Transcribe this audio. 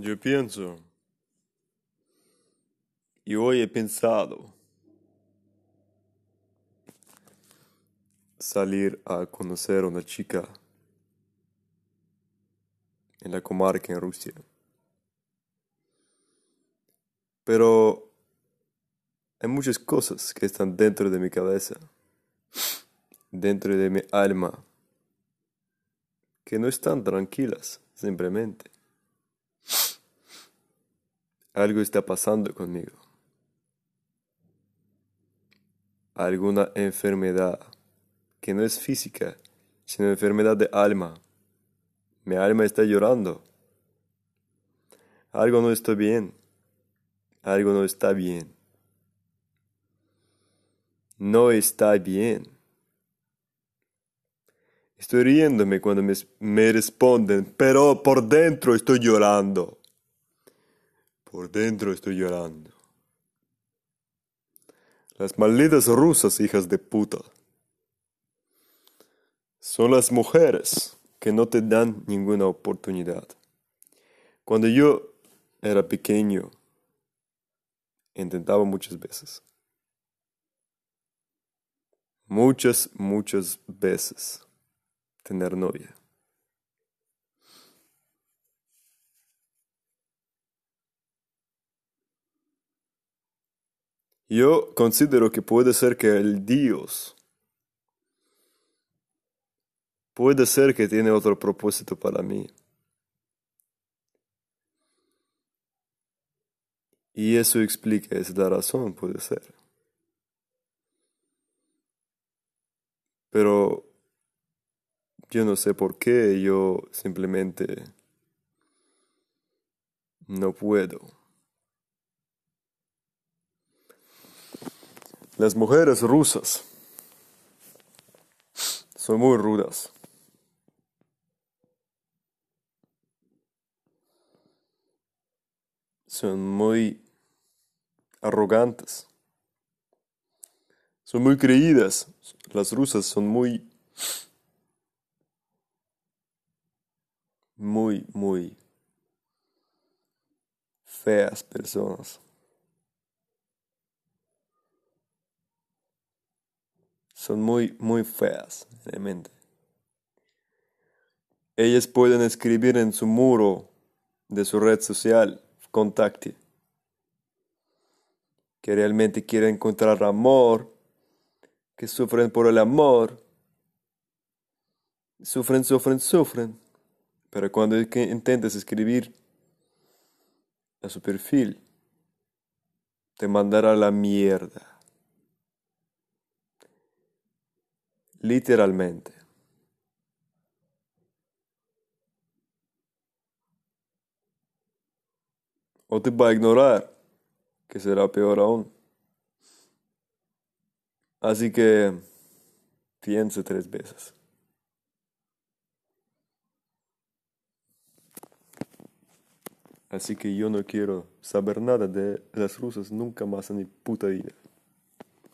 Yo pienso, y hoy he pensado salir a conocer a una chica en la comarca en Rusia. Pero hay muchas cosas que están dentro de mi cabeza, dentro de mi alma, que no están tranquilas, simplemente. Algo está pasando conmigo. Alguna enfermedad que no es física, sino enfermedad de alma. Mi alma está llorando. Algo no está bien. Algo no está bien. No está bien. Estoy riéndome cuando me, me responden, pero por dentro estoy llorando. Por dentro estoy llorando. Las malditas rusas, hijas de puta. Son las mujeres que no te dan ninguna oportunidad. Cuando yo era pequeño, intentaba muchas veces. Muchas, muchas veces tener novia. Yo considero que puede ser que el Dios puede ser que tiene otro propósito para mí. Y eso explica, es la razón, puede ser. Pero yo no sé por qué, yo simplemente no puedo. Las mujeres rusas son muy rudas. Son muy arrogantes. Son muy creídas. Las rusas son muy, muy, muy feas personas. Son muy, muy feas, realmente. Ellas pueden escribir en su muro de su red social, contacte, que realmente quieren encontrar amor, que sufren por el amor, sufren, sufren, sufren, pero cuando intentes escribir a su perfil, te mandará la mierda. Literalmente. O te va a ignorar, que será peor aún. Así que piense tres veces. Así que yo no quiero saber nada de las rusas nunca más en mi puta vida.